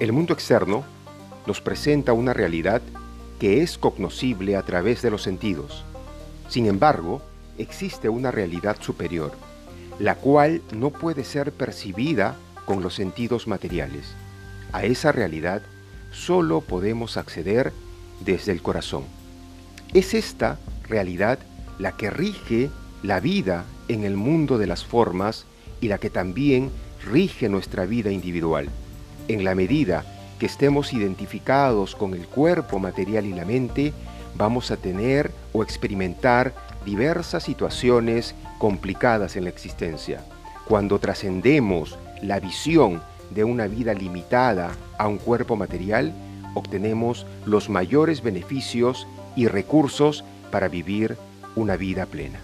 El mundo externo nos presenta una realidad que es cognoscible a través de los sentidos. Sin embargo, existe una realidad superior, la cual no puede ser percibida con los sentidos materiales. A esa realidad solo podemos acceder desde el corazón. Es esta realidad la que rige la vida en el mundo de las formas y la que también rige nuestra vida individual. En la medida que estemos identificados con el cuerpo material y la mente, vamos a tener o experimentar diversas situaciones complicadas en la existencia. Cuando trascendemos la visión de una vida limitada a un cuerpo material, obtenemos los mayores beneficios y recursos para vivir una vida plena.